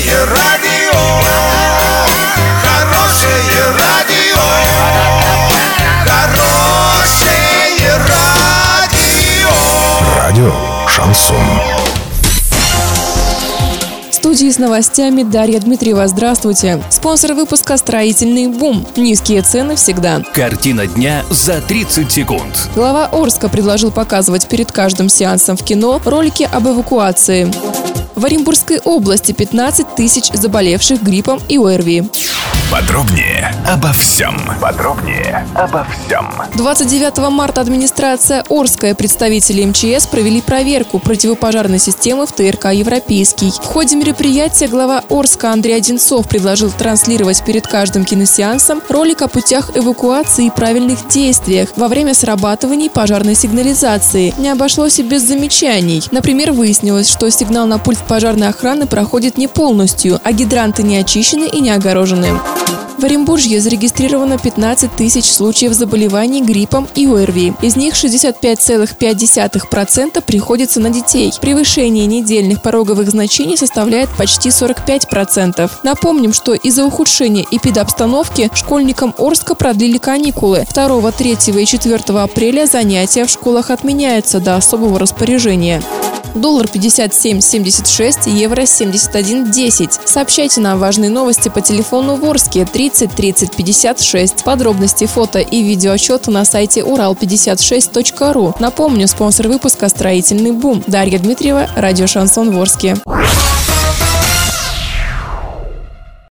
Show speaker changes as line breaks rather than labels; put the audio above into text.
Хорошее радио, хорошее радио, хорошее радио.
Радио Шансон.
В студии с новостями Дарья Дмитриева. Здравствуйте. Спонсор выпуска «Строительный бум». Низкие цены всегда.
Картина дня за 30 секунд.
Глава Орска предложил показывать перед каждым сеансом в кино ролики об эвакуации. В Оренбургской области 15 тысяч заболевших гриппом и ОРВИ.
Подробнее обо всем. Подробнее обо всем.
29 марта администрация Орская представители МЧС провели проверку противопожарной системы в ТРК «Европейский». В ходе мероприятия глава Орска Андрей Одинцов предложил транслировать перед каждым киносеансом ролик о путях эвакуации и правильных действиях во время срабатываний пожарной сигнализации. Не обошлось и без замечаний. Например, выяснилось, что сигнал на пульт пожарной охраны проходит не полностью, а гидранты не очищены и не огорожены. В Оренбуржье зарегистрировано 15 тысяч случаев заболеваний гриппом и ОРВИ. Из них 65,5% приходится на детей. Превышение недельных пороговых значений составляет почти 45%. Напомним, что из-за ухудшения эпидобстановки школьникам Орска продлили каникулы. 2, 3 и 4 апреля занятия в школах отменяются до особого распоряжения. Доллар 57.76, евро 71.10. Сообщайте нам важные новости по телефону Ворске 30 30 56. Подробности фото и видеоотчеты на сайте урал56.ру. Напомню, спонсор выпуска «Строительный бум». Дарья Дмитриева, радио «Шансон Ворске».